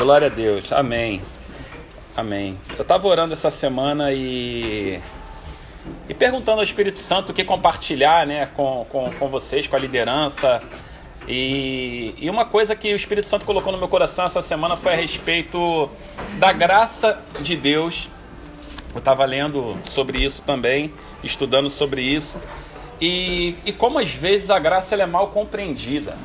Glória a Deus. Amém. Amém. Eu estava orando essa semana e e perguntando ao Espírito Santo o que compartilhar né, com, com, com vocês, com a liderança. E, e uma coisa que o Espírito Santo colocou no meu coração essa semana foi a respeito da graça de Deus. Eu estava lendo sobre isso também, estudando sobre isso. E, e como às vezes a graça é mal compreendida.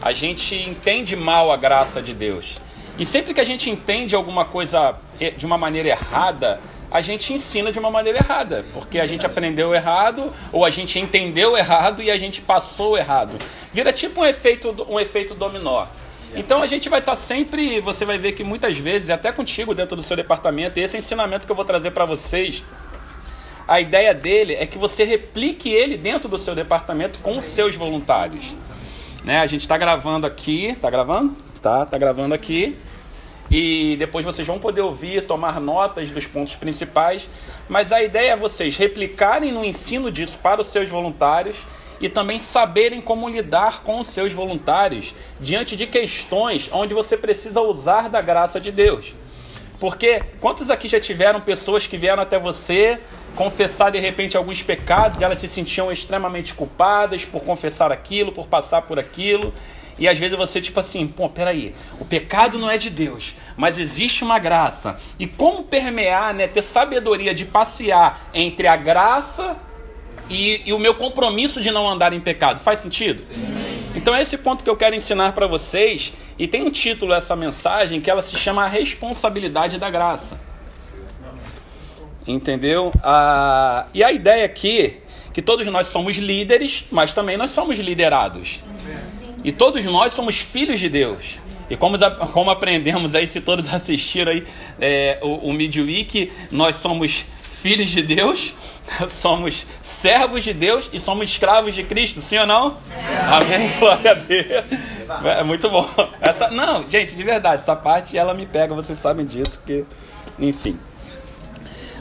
A gente entende mal a graça de Deus. E sempre que a gente entende alguma coisa de uma maneira errada, a gente ensina de uma maneira errada, porque a gente aprendeu errado, ou a gente entendeu errado e a gente passou errado. Vira tipo um efeito, um efeito dominó. Então a gente vai estar sempre, você vai ver que muitas vezes, até contigo dentro do seu departamento, e esse ensinamento que eu vou trazer para vocês, a ideia dele é que você replique ele dentro do seu departamento com os seus voluntários. Né? A gente está gravando aqui, está gravando? Tá, tá gravando aqui e depois vocês vão poder ouvir, tomar notas dos pontos principais. Mas a ideia é vocês replicarem no ensino disso para os seus voluntários e também saberem como lidar com os seus voluntários diante de questões onde você precisa usar da graça de Deus. Porque quantos aqui já tiveram pessoas que vieram até você confessar de repente alguns pecados, e elas se sentiam extremamente culpadas por confessar aquilo, por passar por aquilo, e às vezes você, tipo assim, pô, peraí, o pecado não é de Deus, mas existe uma graça. E como permear, né, ter sabedoria de passear entre a graça e, e o meu compromisso de não andar em pecado? Faz sentido? Sim. Então é esse ponto que eu quero ensinar para vocês. E tem um título essa mensagem que ela se chama A Responsabilidade da Graça. Entendeu? Ah, e a ideia aqui que todos nós somos líderes, mas também nós somos liderados. E todos nós somos filhos de Deus. E como, como aprendemos aí, se todos assistiram aí é, o, o Midweek, nós somos filhos de Deus, somos servos de Deus e somos escravos de Cristo, sim ou não? É. Amém? Glória a Deus. É muito bom. Essa, não, gente, de verdade, essa parte ela me pega, vocês sabem disso, porque, enfim.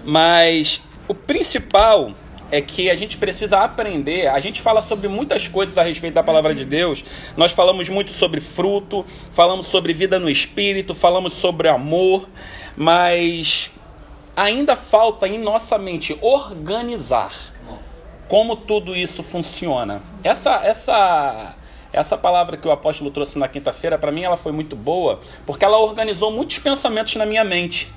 Mas o principal é que a gente precisa aprender. A gente fala sobre muitas coisas a respeito da palavra de Deus. Nós falamos muito sobre fruto, falamos sobre vida no espírito, falamos sobre amor, mas ainda falta em nossa mente organizar como tudo isso funciona. Essa essa essa palavra que o apóstolo trouxe na quinta-feira, para mim ela foi muito boa, porque ela organizou muitos pensamentos na minha mente.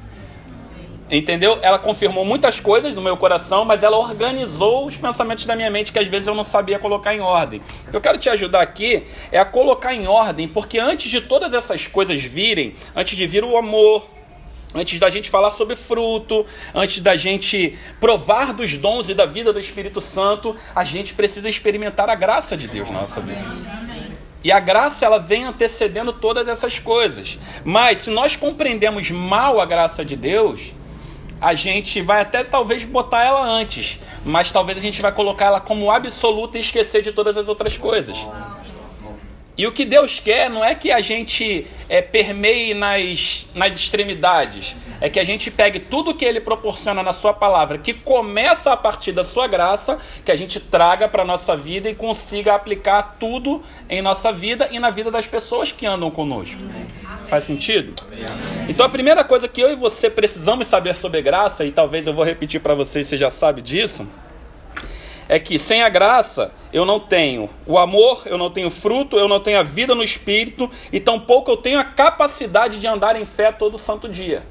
Entendeu? Ela confirmou muitas coisas no meu coração, mas ela organizou os pensamentos da minha mente que às vezes eu não sabia colocar em ordem. O que eu quero te ajudar aqui é a colocar em ordem, porque antes de todas essas coisas virem, antes de vir o amor, antes da gente falar sobre fruto, antes da gente provar dos dons e da vida do Espírito Santo, a gente precisa experimentar a graça de Deus na nossa vida. E a graça ela vem antecedendo todas essas coisas. Mas se nós compreendemos mal a graça de Deus, a gente vai até talvez botar ela antes, mas talvez a gente vai colocar ela como absoluta e esquecer de todas as outras coisas. E o que Deus quer não é que a gente é, permeie nas, nas extremidades, é que a gente pegue tudo que Ele proporciona na Sua palavra, que começa a partir da Sua graça, que a gente traga para a nossa vida e consiga aplicar tudo em nossa vida e na vida das pessoas que andam conosco. Faz sentido? Então a primeira coisa que eu e você precisamos saber sobre graça, e talvez eu vou repetir para vocês, você já sabe disso é que sem a graça eu não tenho o amor, eu não tenho fruto, eu não tenho a vida no espírito e tampouco eu tenho a capacidade de andar em fé todo santo dia.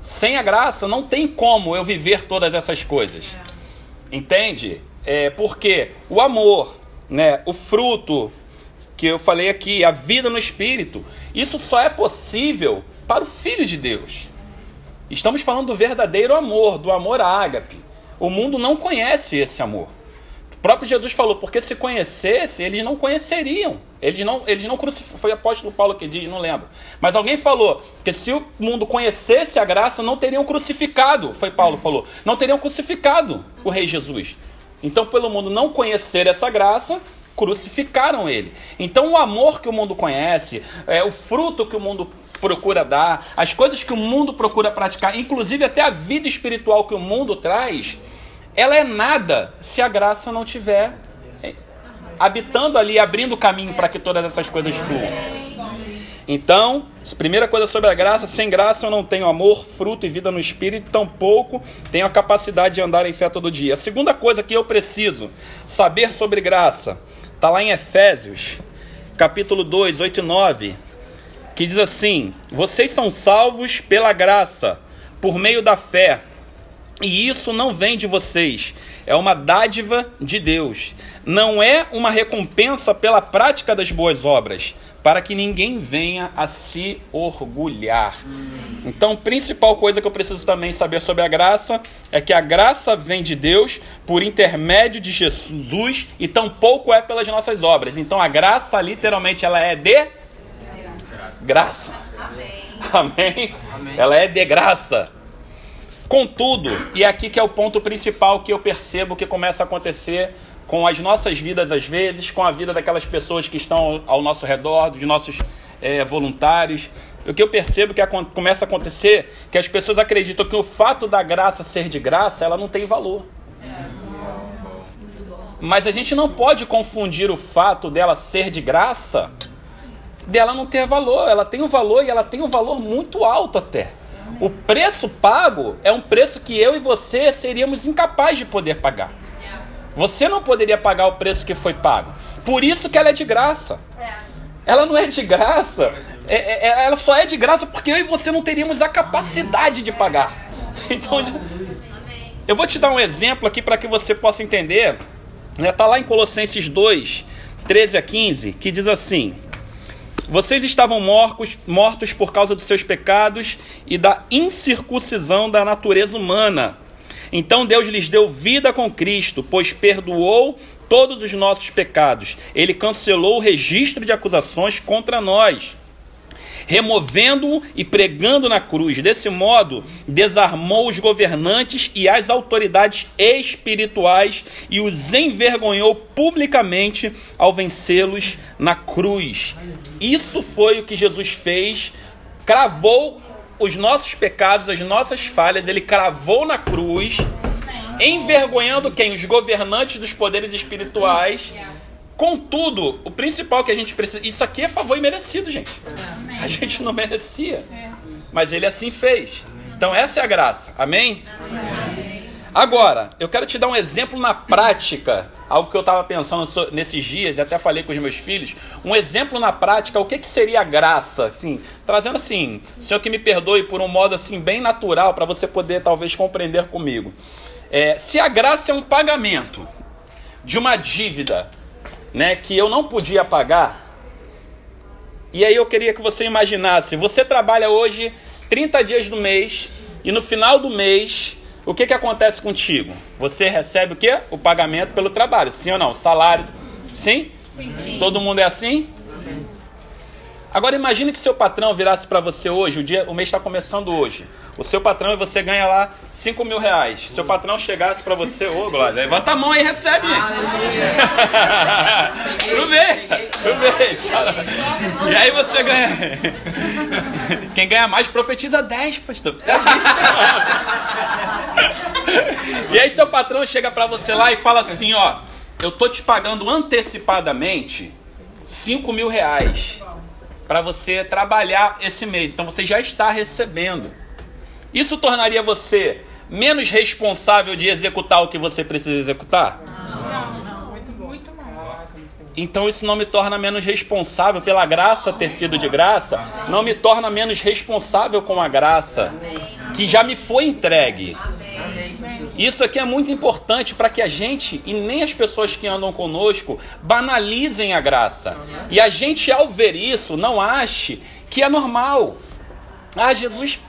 Sem a graça não tem como eu viver todas essas coisas. Entende? É porque o amor, né, o fruto que eu falei aqui, a vida no espírito, isso só é possível para o filho de Deus. Estamos falando do verdadeiro amor, do amor ágape. O mundo não conhece esse amor. O próprio Jesus falou, porque se conhecesse, eles não conheceriam. Eles não, eles não crucificaram. Foi o apóstolo Paulo que disse, não lembro. Mas alguém falou que se o mundo conhecesse a graça, não teriam crucificado. Foi Paulo que falou. Não teriam crucificado o rei Jesus. Então, pelo mundo não conhecer essa graça, crucificaram ele. Então, o amor que o mundo conhece, é, o fruto que o mundo procura dar, as coisas que o mundo procura praticar, inclusive até a vida espiritual que o mundo traz, ela é nada se a graça não tiver habitando ali, abrindo o caminho para que todas essas coisas fluam. Então, primeira coisa sobre a graça, sem graça eu não tenho amor, fruto e vida no espírito, tampouco tenho a capacidade de andar em fé todo dia. A segunda coisa que eu preciso saber sobre graça, está lá em Efésios, capítulo 2, 8 e 9, que diz assim: Vocês são salvos pela graça, por meio da fé. E isso não vem de vocês, é uma dádiva de Deus. Não é uma recompensa pela prática das boas obras, para que ninguém venha a se orgulhar. Então, principal coisa que eu preciso também saber sobre a graça é que a graça vem de Deus por intermédio de Jesus e tampouco é pelas nossas obras. Então, a graça literalmente ela é de graça. Amém. Amém. Ela é de graça. Contudo, e é aqui que é o ponto principal que eu percebo que começa a acontecer com as nossas vidas às vezes, com a vida daquelas pessoas que estão ao nosso redor, dos nossos é, voluntários. O que eu percebo que começa a acontecer que as pessoas acreditam que o fato da graça ser de graça, ela não tem valor. Mas a gente não pode confundir o fato dela ser de graça dela não ter valor. Ela tem um valor e ela tem um valor muito alto até. O preço pago é um preço que eu e você seríamos incapazes de poder pagar. Você não poderia pagar o preço que foi pago. Por isso que ela é de graça. Ela não é de graça. É, é, é, ela só é de graça porque eu e você não teríamos a capacidade de pagar. Então, eu vou te dar um exemplo aqui para que você possa entender. Está né? Lá em Colossenses 2, 13 a 15, que diz assim: vocês estavam mortos, mortos por causa dos seus pecados e da incircuncisão da natureza humana. Então Deus lhes deu vida com Cristo, pois perdoou todos os nossos pecados. Ele cancelou o registro de acusações contra nós removendo-o e pregando na cruz. Desse modo, desarmou os governantes e as autoridades espirituais e os envergonhou publicamente ao vencê-los na cruz. Isso foi o que Jesus fez, cravou os nossos pecados, as nossas falhas, ele cravou na cruz, envergonhando quem? Os governantes dos poderes espirituais Contudo, o principal que a gente precisa. Isso aqui é favor imerecido, gente. A gente não merecia. Mas ele assim fez. Então essa é a graça. Amém? Agora, eu quero te dar um exemplo na prática, algo que eu estava pensando nesses dias e até falei com os meus filhos. Um exemplo na prática, o que, que seria graça? Assim, trazendo assim, Senhor que me perdoe por um modo assim bem natural para você poder talvez compreender comigo. É, se a graça é um pagamento de uma dívida né, que eu não podia pagar. E aí eu queria que você imaginasse, você trabalha hoje 30 dias do mês e no final do mês, o que, que acontece contigo? Você recebe o quê? O pagamento pelo trabalho, sim ou não? Salário, sim? sim, sim. Todo mundo é assim? Sim. Agora imagine que seu patrão virasse para você hoje, o, dia, o mês está começando hoje. O seu patrão e você ganha lá 5 mil reais. Seu patrão chegasse para você, ô oh, Glória, levanta a mão e recebe, gente. aproveita, aproveita. E aí você ganha. Quem ganha mais profetiza 10, pastor. e aí seu patrão chega para você lá e fala assim, ó, eu tô te pagando antecipadamente 5 mil reais para você trabalhar esse mês. Então você já está recebendo. Isso tornaria você menos responsável de executar o que você precisa executar? Não, não, muito bom. Muito Então isso não me torna menos responsável pela graça ter sido de graça, não me torna menos responsável com a graça que já me foi entregue. Isso aqui é muito importante para que a gente e nem as pessoas que andam conosco banalizem a graça. E a gente, ao ver isso, não ache que é normal. Ah, Jesus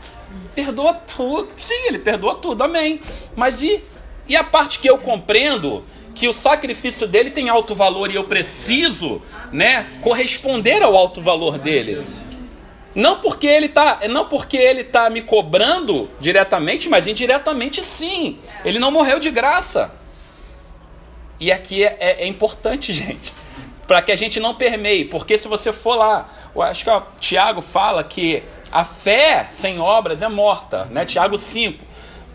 perdoa tudo. Sim, ele perdoa tudo, amém. Mas e, e a parte que eu compreendo que o sacrifício dele tem alto valor e eu preciso, né, corresponder ao alto valor dele? Não porque ele tá, não porque ele tá me cobrando diretamente, mas indiretamente sim. Ele não morreu de graça. E aqui é, é, é importante, gente, para que a gente não permeie, porque se você for lá, eu acho que o Tiago fala que a fé sem obras é morta, né? Tiago 5.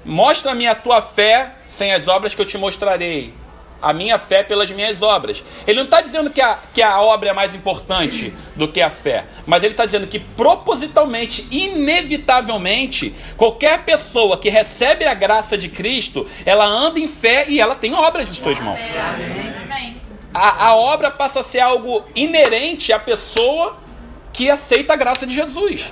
Mostra-me a tua fé sem as obras que eu te mostrarei. A minha fé pelas minhas obras. Ele não está dizendo que a, que a obra é mais importante do que a fé, mas ele está dizendo que propositalmente, inevitavelmente, qualquer pessoa que recebe a graça de Cristo, ela anda em fé e ela tem obras em suas mãos. A, a obra passa a ser algo inerente à pessoa que aceita a graça de Jesus.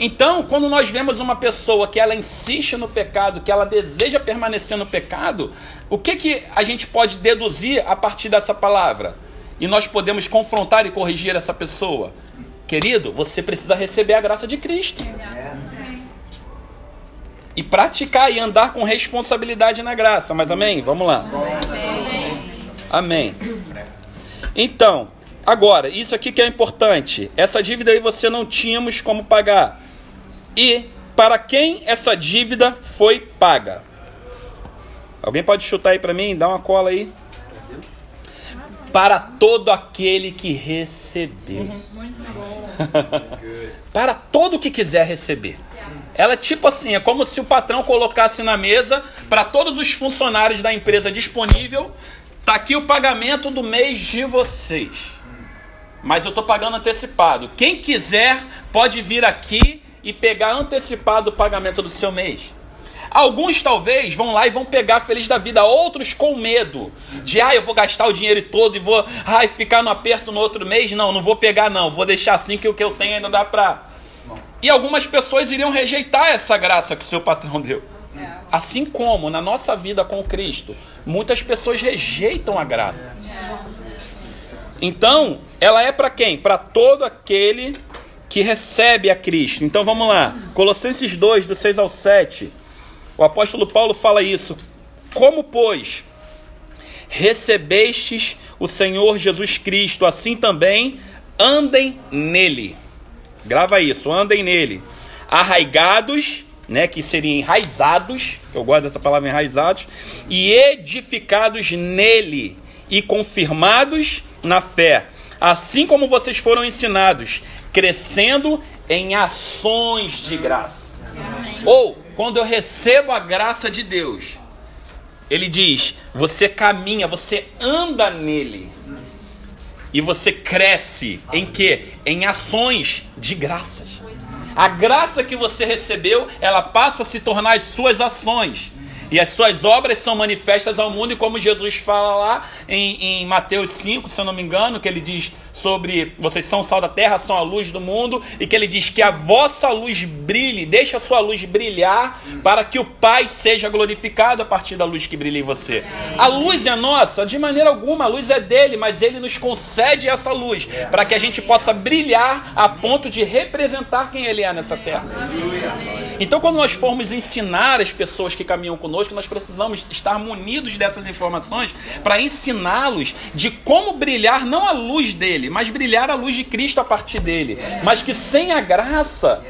Então, quando nós vemos uma pessoa que ela insiste no pecado, que ela deseja permanecer no pecado, o que, que a gente pode deduzir a partir dessa palavra? E nós podemos confrontar e corrigir essa pessoa. Querido, você precisa receber a graça de Cristo. E praticar e andar com responsabilidade na graça. Mas amém? Vamos lá. Amém. Então, agora, isso aqui que é importante. Essa dívida aí você não tínhamos como pagar e para quem essa dívida foi paga. Alguém pode chutar aí para mim? Dá uma cola aí. Para todo aquele que recebeu. para todo que quiser receber. Ela é tipo assim, é como se o patrão colocasse na mesa para todos os funcionários da empresa disponível, tá aqui o pagamento do mês de vocês. Mas eu estou pagando antecipado. Quem quiser pode vir aqui e pegar antecipado o pagamento do seu mês. Alguns talvez vão lá e vão pegar feliz da vida, outros com medo de, ah, eu vou gastar o dinheiro todo e vou, ai, ficar no aperto no outro mês. Não, não vou pegar não, vou deixar assim que o que eu tenho ainda dá pra. E algumas pessoas iriam rejeitar essa graça que o seu patrão deu. É. Assim como na nossa vida com Cristo, muitas pessoas rejeitam a graça. Então, ela é para quem? Para todo aquele que recebe a Cristo. Então vamos lá. Colossenses 2, do 6 ao 7. O apóstolo Paulo fala isso. Como, pois, recebestes o Senhor Jesus Cristo, assim também andem nele. Grava isso, andem nele. Arraigados, né, que seriam enraizados, eu gosto dessa palavra enraizados, e edificados nele e confirmados na fé, assim como vocês foram ensinados, crescendo em ações de graça. Ou, quando eu recebo a graça de Deus, ele diz: você caminha, você anda nele. E você cresce em que? Em ações de graças. A graça que você recebeu, ela passa a se tornar as suas ações. E as suas obras são manifestas ao mundo, e como Jesus fala lá em, em Mateus 5, se eu não me engano, que ele diz: sobre vocês são o sal da terra, são a luz do mundo, e que ele diz que a vossa luz brilhe, deixa a sua luz brilhar, para que o Pai seja glorificado a partir da luz que brilha em você. A luz é nossa, de maneira alguma, a luz é dele, mas ele nos concede essa luz, para que a gente possa brilhar a ponto de representar quem ele é nessa terra. Então, quando nós formos ensinar as pessoas que caminham conosco, nós precisamos estar munidos dessas informações para ensiná-los de como brilhar não a luz dele, mas brilhar a luz de Cristo a partir dele. Mas que sem a graça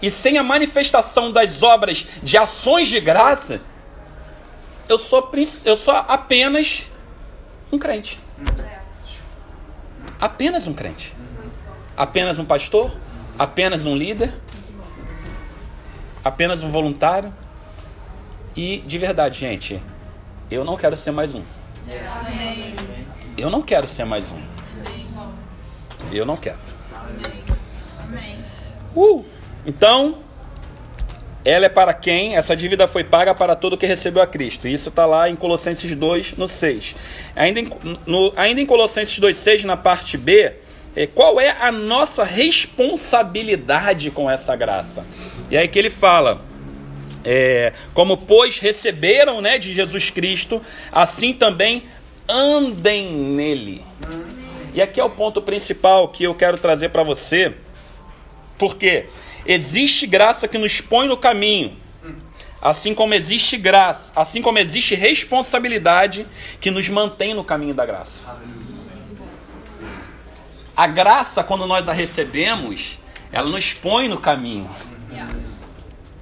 e sem a manifestação das obras de ações de graça, eu sou, eu sou apenas um crente. Apenas um crente. Apenas um pastor, apenas um líder, apenas um voluntário. E de verdade, gente, eu não quero ser mais um. Eu não quero ser mais um. Eu não quero. Uh, então, ela é para quem? Essa dívida foi paga para todo que recebeu a Cristo. Isso está lá em Colossenses 2, no 6. Ainda em, no, ainda em Colossenses 2, 6, na parte B, qual é a nossa responsabilidade com essa graça? E aí que ele fala. É, como pois receberam né, de Jesus Cristo, assim também andem nele. E aqui é o ponto principal que eu quero trazer para você, porque existe graça que nos põe no caminho, assim como existe graça, assim como existe responsabilidade que nos mantém no caminho da graça. A graça, quando nós a recebemos, ela nos põe no caminho.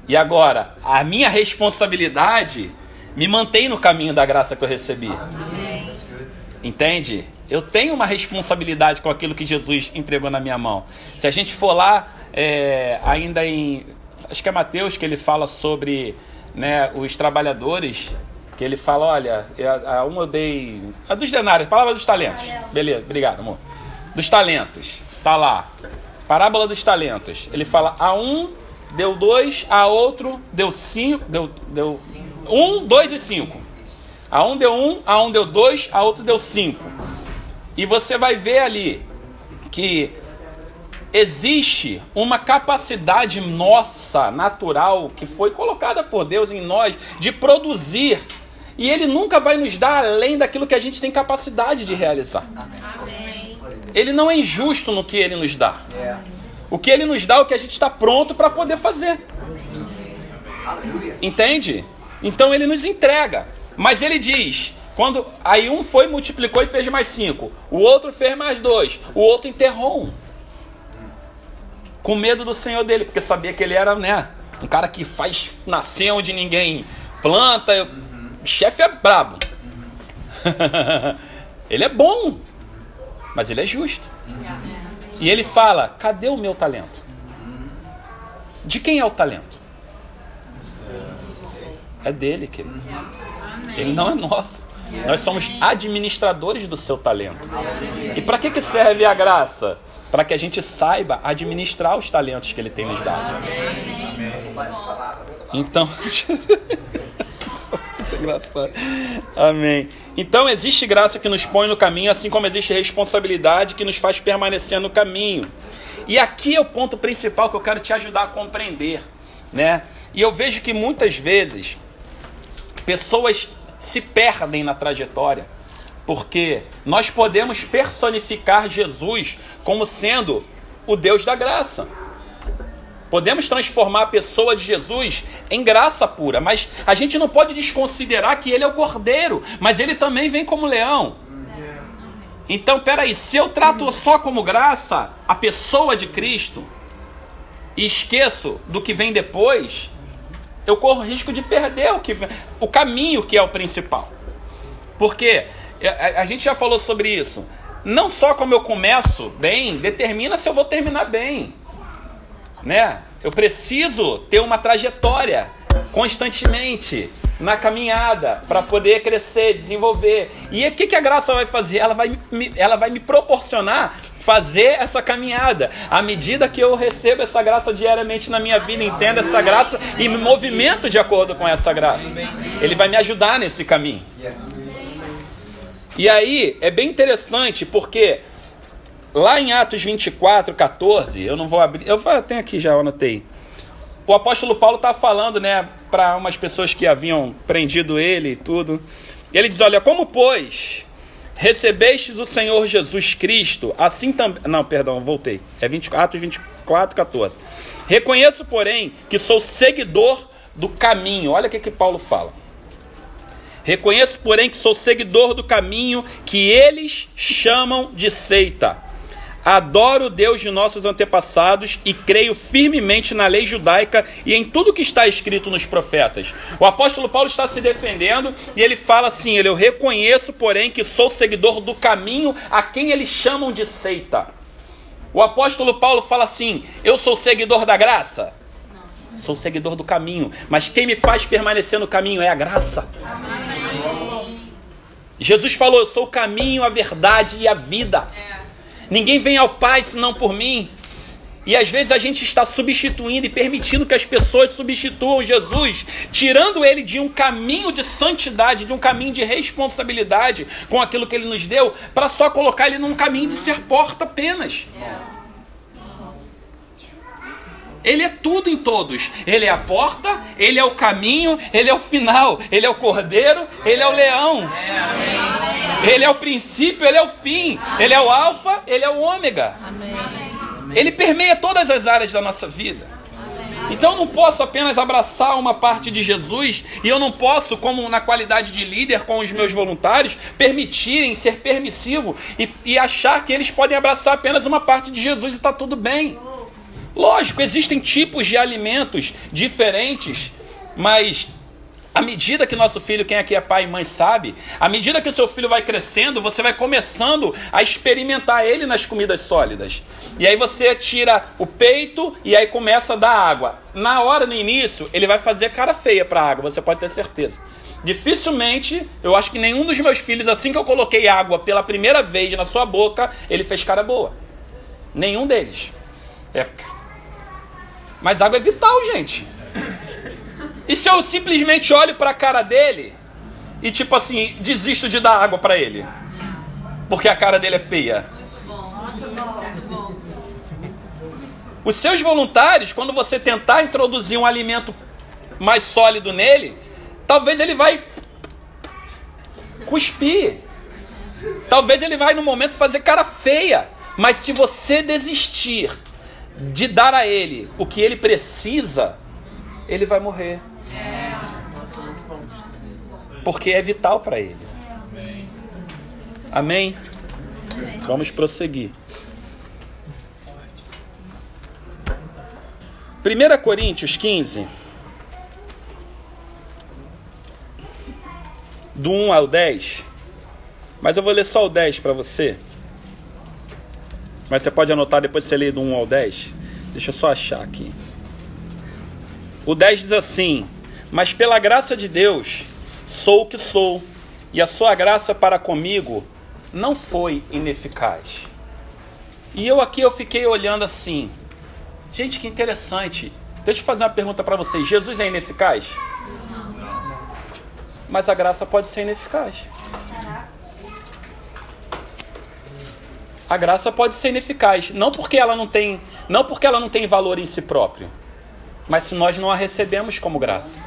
E agora, a minha responsabilidade me mantém no caminho da graça que eu recebi. Entende? Eu tenho uma responsabilidade com aquilo que Jesus entregou na minha mão. Se a gente for lá, é, ainda em. Acho que é Mateus que ele fala sobre né, os trabalhadores Que ele fala, olha, a, a uma eu dei. A dos denários, palavra dos talentos. Beleza, obrigado, amor. Dos talentos. Tá lá. Parábola dos talentos. Ele fala, a um deu dois, a outro deu cinco. Deu, deu um, dois e cinco. A um deu um, a um deu dois, a outro deu cinco. E você vai ver ali que existe uma capacidade nossa, natural, que foi colocada por Deus em nós, de produzir. E Ele nunca vai nos dar além daquilo que a gente tem capacidade de realizar. Ele não é injusto no que Ele nos dá. O que Ele nos dá é o que a gente está pronto para poder fazer. Entende? Então Ele nos entrega. Mas Ele diz: quando aí um foi, multiplicou e fez mais cinco, o outro fez mais dois, o outro enterrou um com medo do senhor dele, porque sabia que ele era, né, um cara que faz nascer onde ninguém planta. Uhum. Chefe é brabo. Uhum. ele é bom, mas ele é justo. E ele fala: cadê o meu talento? De quem é o talento? É dele, querido. Ele não é nosso. Nós somos administradores do seu talento. E para que, que serve a graça? para que a gente saiba administrar os talentos que Ele tem nos dado. Então, muito engraçado. Amém. Então existe graça que nos põe no caminho, assim como existe responsabilidade que nos faz permanecer no caminho. E aqui é o ponto principal que eu quero te ajudar a compreender, né? E eu vejo que muitas vezes pessoas se perdem na trajetória porque nós podemos personificar Jesus como sendo o Deus da graça. Podemos transformar a pessoa de Jesus em graça pura, mas a gente não pode desconsiderar que ele é o cordeiro, mas ele também vem como leão. Então, peraí, se eu trato só como graça a pessoa de Cristo e esqueço do que vem depois, eu corro risco de perder o, que, o caminho que é o principal. Porque a, a gente já falou sobre isso. Não só como eu começo bem, determina se eu vou terminar bem. Né? Eu preciso ter uma trajetória constantemente na caminhada para poder crescer, desenvolver. E o que, que a graça vai fazer? Ela vai, me, ela vai me proporcionar fazer essa caminhada. À medida que eu recebo essa graça diariamente na minha vida, entendo essa graça e me movimento de acordo com essa graça. Ele vai me ajudar nesse caminho. E aí é bem interessante porque lá em Atos 24, 14, eu não vou abrir, eu tenho aqui já, eu anotei. O apóstolo Paulo está falando, né, para umas pessoas que haviam prendido ele e tudo. E ele diz: Olha, como pois recebestes o Senhor Jesus Cristo, assim também. Não, perdão, voltei. É 20, Atos 24, 14. Reconheço, porém, que sou seguidor do caminho. Olha o que, que Paulo fala. Reconheço, porém, que sou seguidor do caminho que eles chamam de seita. Adoro o Deus de nossos antepassados e creio firmemente na lei judaica e em tudo que está escrito nos profetas. O apóstolo Paulo está se defendendo e ele fala assim: ele, Eu reconheço, porém, que sou seguidor do caminho a quem eles chamam de seita. O apóstolo Paulo fala assim: Eu sou seguidor da graça? Sou seguidor do caminho, mas quem me faz permanecer no caminho é a graça. Jesus falou: Eu sou o caminho, a verdade e a vida. Ninguém vem ao Pai senão por mim. E às vezes a gente está substituindo e permitindo que as pessoas substituam Jesus, tirando ele de um caminho de santidade, de um caminho de responsabilidade com aquilo que ele nos deu, para só colocar ele num caminho de ser porta apenas. Ele é tudo em todos. Ele é a porta, ele é o caminho, ele é o final, ele é o cordeiro, ele é o leão. Ele é o princípio, ele é o fim. Ele é o alfa, ele é o ômega. Ele permeia todas as áreas da nossa vida. Então eu não posso apenas abraçar uma parte de Jesus e eu não posso, como na qualidade de líder com os meus voluntários, permitirem ser permissivo e, e achar que eles podem abraçar apenas uma parte de Jesus e está tudo bem. Lógico, existem tipos de alimentos diferentes, mas à medida que nosso filho, quem aqui é pai e mãe sabe, à medida que o seu filho vai crescendo, você vai começando a experimentar ele nas comidas sólidas. E aí você tira o peito e aí começa a dar água. Na hora, no início, ele vai fazer cara feia para a água, você pode ter certeza. Dificilmente, eu acho que nenhum dos meus filhos, assim que eu coloquei água pela primeira vez na sua boca, ele fez cara boa. Nenhum deles. É. Mas água é vital, gente. E se eu simplesmente olho para a cara dele e tipo assim, desisto de dar água para ele? Porque a cara dele é feia. Os seus voluntários, quando você tentar introduzir um alimento mais sólido nele, talvez ele vai cuspir. Talvez ele vai no momento fazer cara feia. Mas se você desistir de dar a ele o que ele precisa, ele vai morrer. Porque é vital para ele. Amém? Vamos prosseguir. 1 Coríntios 15, do 1 ao 10, mas eu vou ler só o 10 para você. Mas você pode anotar depois você lê do 1 ao 10. Deixa eu só achar aqui. O 10 diz assim: Mas pela graça de Deus sou o que sou, e a sua graça para comigo não foi ineficaz. E eu aqui eu fiquei olhando assim. Gente, que interessante. Deixa eu fazer uma pergunta para vocês. Jesus é ineficaz? Mas a graça pode ser ineficaz. A graça pode ser ineficaz, não porque ela não tem, não porque ela não tem valor em si próprio, mas se nós não a recebemos como graça.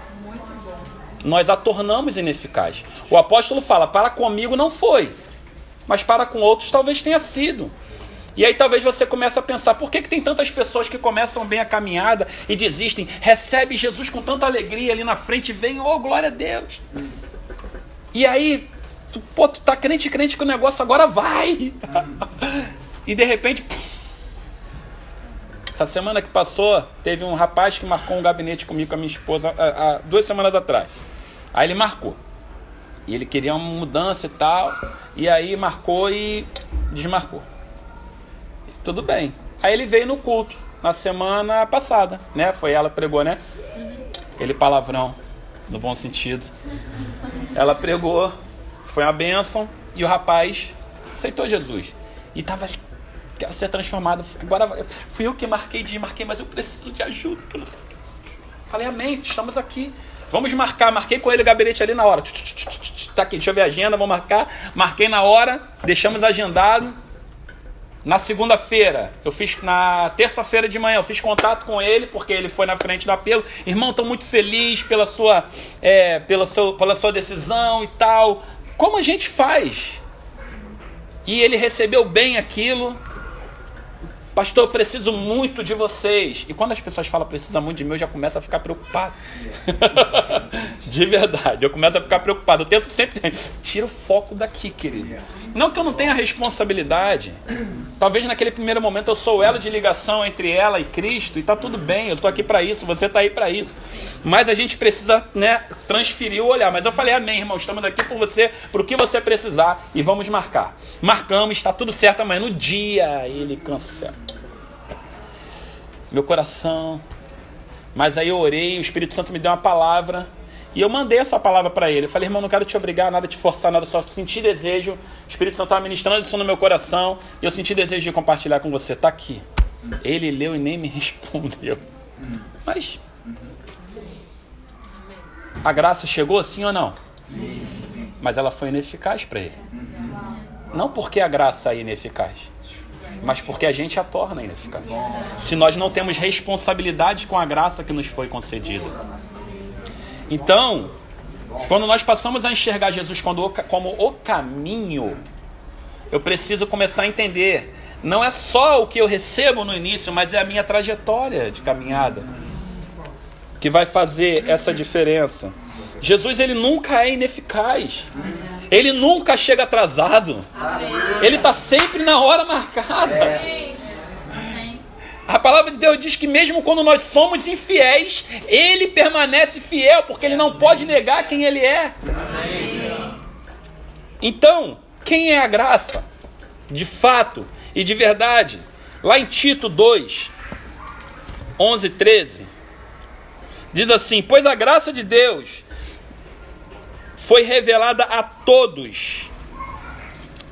Nós a tornamos ineficaz. O apóstolo fala: "Para comigo não foi, mas para com outros talvez tenha sido". E aí talvez você comece a pensar, por que, que tem tantas pessoas que começam bem a caminhada e desistem, recebe Jesus com tanta alegria ali na frente vem, oh glória a Deus. E aí Tu, pô, tu tá crente, crente que o negócio agora vai. e de repente. Essa semana que passou, teve um rapaz que marcou um gabinete comigo com a minha esposa há, há duas semanas atrás. Aí ele marcou. E ele queria uma mudança e tal. E aí marcou e desmarcou. tudo bem. Aí ele veio no culto na semana passada, né? Foi ela que pregou, né? Ele palavrão, no bom sentido. Ela pregou foi uma bênção e o rapaz aceitou Jesus. E estava, quero ser transformado. Agora fui eu que marquei, desmarquei, mas eu preciso de ajuda. Falei, amém, estamos aqui. Vamos marcar. Marquei com ele o gabinete ali na hora. Tá aqui, deixa eu ver a agenda, vou marcar. Marquei na hora, deixamos agendado. Na segunda-feira, eu fiz na terça-feira de manhã, eu fiz contato com ele porque ele foi na frente do apelo. Irmão, estou muito feliz pela sua, é, pela, seu, pela sua decisão e tal. Como a gente faz? E ele recebeu bem aquilo. Pastor, eu preciso muito de vocês. E quando as pessoas falam precisa muito de mim, eu já começo a ficar preocupado. de verdade, eu começo a ficar preocupado. Eu tento sempre. Tira o foco daqui, querido. Não que eu não tenha responsabilidade. Talvez naquele primeiro momento eu sou o elo de ligação entre ela e Cristo e tá tudo bem, eu estou aqui para isso, você está aí para isso. Mas a gente precisa, né, transferir o olhar. Mas eu falei, amém, irmão, estamos aqui por você, para o que você precisar e vamos marcar. Marcamos, está tudo certo amanhã. No dia ele cancela. Meu coração. Mas aí eu orei, o Espírito Santo me deu uma palavra e eu mandei essa palavra para ele. Eu falei, irmão, não quero te obrigar a nada, te forçar nada, só senti desejo. O Espírito Santo estava ministrando isso no meu coração. E eu senti desejo de compartilhar com você. Está aqui. Ele leu e nem me respondeu. Mas. A graça chegou assim ou não? Mas ela foi ineficaz para ele. Não porque a graça é ineficaz, mas porque a gente a torna ineficaz. Se nós não temos responsabilidade com a graça que nos foi concedida. Então, quando nós passamos a enxergar Jesus como o caminho, eu preciso começar a entender. Não é só o que eu recebo no início, mas é a minha trajetória de caminhada que vai fazer essa diferença. Jesus ele nunca é ineficaz. Ele nunca chega atrasado. Ele está sempre na hora marcada. A palavra de Deus diz que mesmo quando nós somos infiéis, Ele permanece fiel, porque Ele não pode negar quem Ele é. Então, quem é a graça? De fato e de verdade. Lá em Tito 2, 11 13, diz assim: Pois a graça de Deus foi revelada a todos.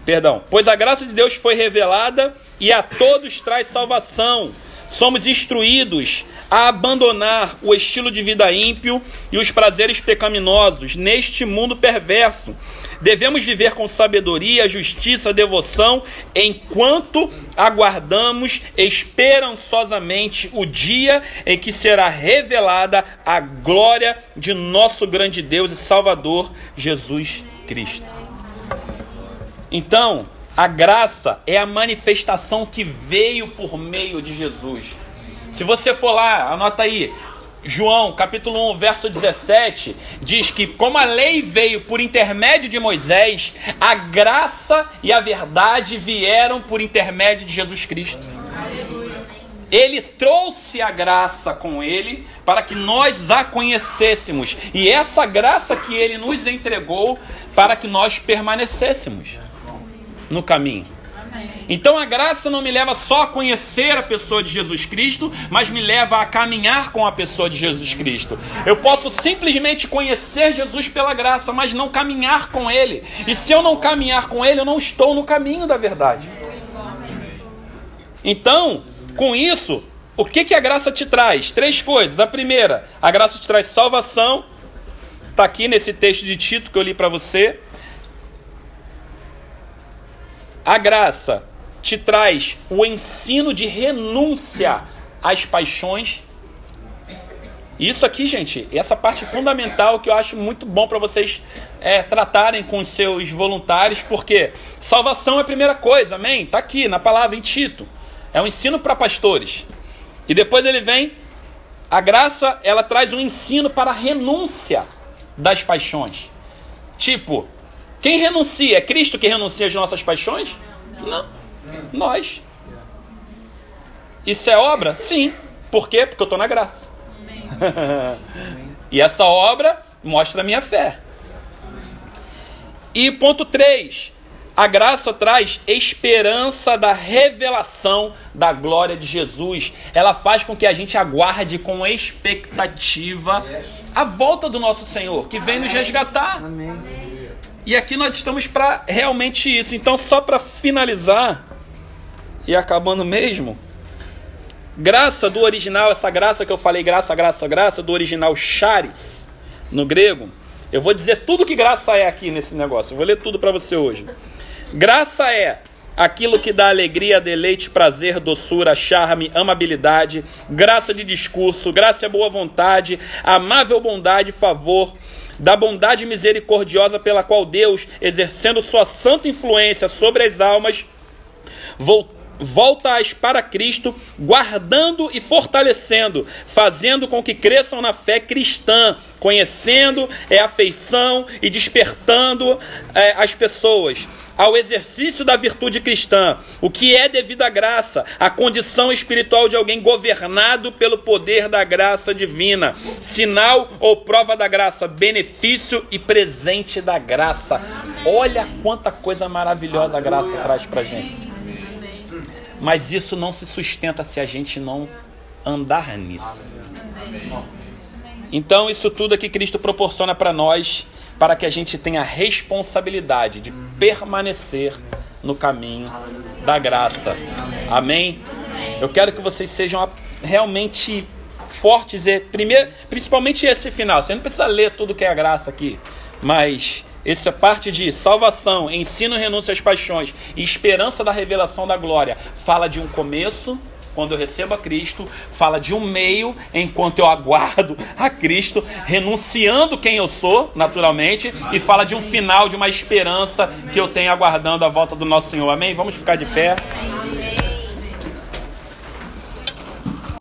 Perdão, pois a graça de Deus foi revelada e a todos traz salvação. Somos instruídos a abandonar o estilo de vida ímpio e os prazeres pecaminosos neste mundo perverso. Devemos viver com sabedoria, justiça, devoção, enquanto aguardamos esperançosamente o dia em que será revelada a glória de nosso grande Deus e Salvador Jesus Cristo. Então, a graça é a manifestação que veio por meio de Jesus. Se você for lá, anota aí, João, capítulo 1, verso 17, diz que como a lei veio por intermédio de Moisés, a graça e a verdade vieram por intermédio de Jesus Cristo. Ele trouxe a graça com ele para que nós a conhecêssemos, e essa graça que ele nos entregou para que nós permanecêssemos no caminho. Então a graça não me leva só a conhecer a pessoa de Jesus Cristo, mas me leva a caminhar com a pessoa de Jesus Cristo. Eu posso simplesmente conhecer Jesus pela graça, mas não caminhar com Ele. E se eu não caminhar com Ele, eu não estou no caminho da verdade. Então, com isso, o que, que a graça te traz? Três coisas. A primeira, a graça te traz salvação. Está aqui nesse texto de Tito que eu li para você. A graça te traz o ensino de renúncia às paixões. Isso aqui, gente, essa parte fundamental que eu acho muito bom para vocês é, tratarem com os seus voluntários, porque salvação é a primeira coisa, amém? Está aqui na palavra em Tito. É um ensino para pastores. E depois ele vem, a graça, ela traz um ensino para a renúncia das paixões. Tipo, quem renuncia? É Cristo que renuncia às nossas paixões? Não. Nós. Isso é obra? Sim. Por quê? Porque eu estou na graça. e essa obra mostra a minha fé. E ponto 3. A graça traz esperança da revelação da glória de Jesus. Ela faz com que a gente aguarde com expectativa a volta do nosso Senhor, que vem nos resgatar. Amém. E aqui nós estamos para realmente isso. Então, só para finalizar e acabando mesmo, graça do original, essa graça que eu falei, graça, graça, graça, do original charis, no grego, eu vou dizer tudo que graça é aqui nesse negócio. Eu vou ler tudo para você hoje. Graça é aquilo que dá alegria, deleite, prazer, doçura, charme, amabilidade, graça de discurso, graça e boa vontade, amável bondade, favor, da bondade misericordiosa pela qual Deus, exercendo sua santa influência sobre as almas, volta-as para Cristo, guardando e fortalecendo, fazendo com que cresçam na fé cristã, conhecendo é afeição e despertando é, as pessoas ao exercício da virtude cristã, o que é devido à graça, a condição espiritual de alguém governado pelo poder da graça divina, sinal ou prova da graça, benefício e presente da graça. Olha quanta coisa maravilhosa a graça traz pra gente. Mas isso não se sustenta se a gente não andar nisso. Então, isso tudo que Cristo proporciona para nós para que a gente tenha a responsabilidade de permanecer no caminho da graça. Amém? Eu quero que vocês sejam realmente fortes, e, primeiro, principalmente esse final. Você não precisa ler tudo que é a graça aqui, mas essa parte de salvação, ensino, renúncia às paixões e esperança da revelação da glória fala de um começo quando eu recebo a Cristo, fala de um meio enquanto eu aguardo a Cristo, renunciando quem eu sou, naturalmente, e fala de um final, de uma esperança que eu tenho aguardando a volta do nosso Senhor. Amém? Vamos ficar de pé.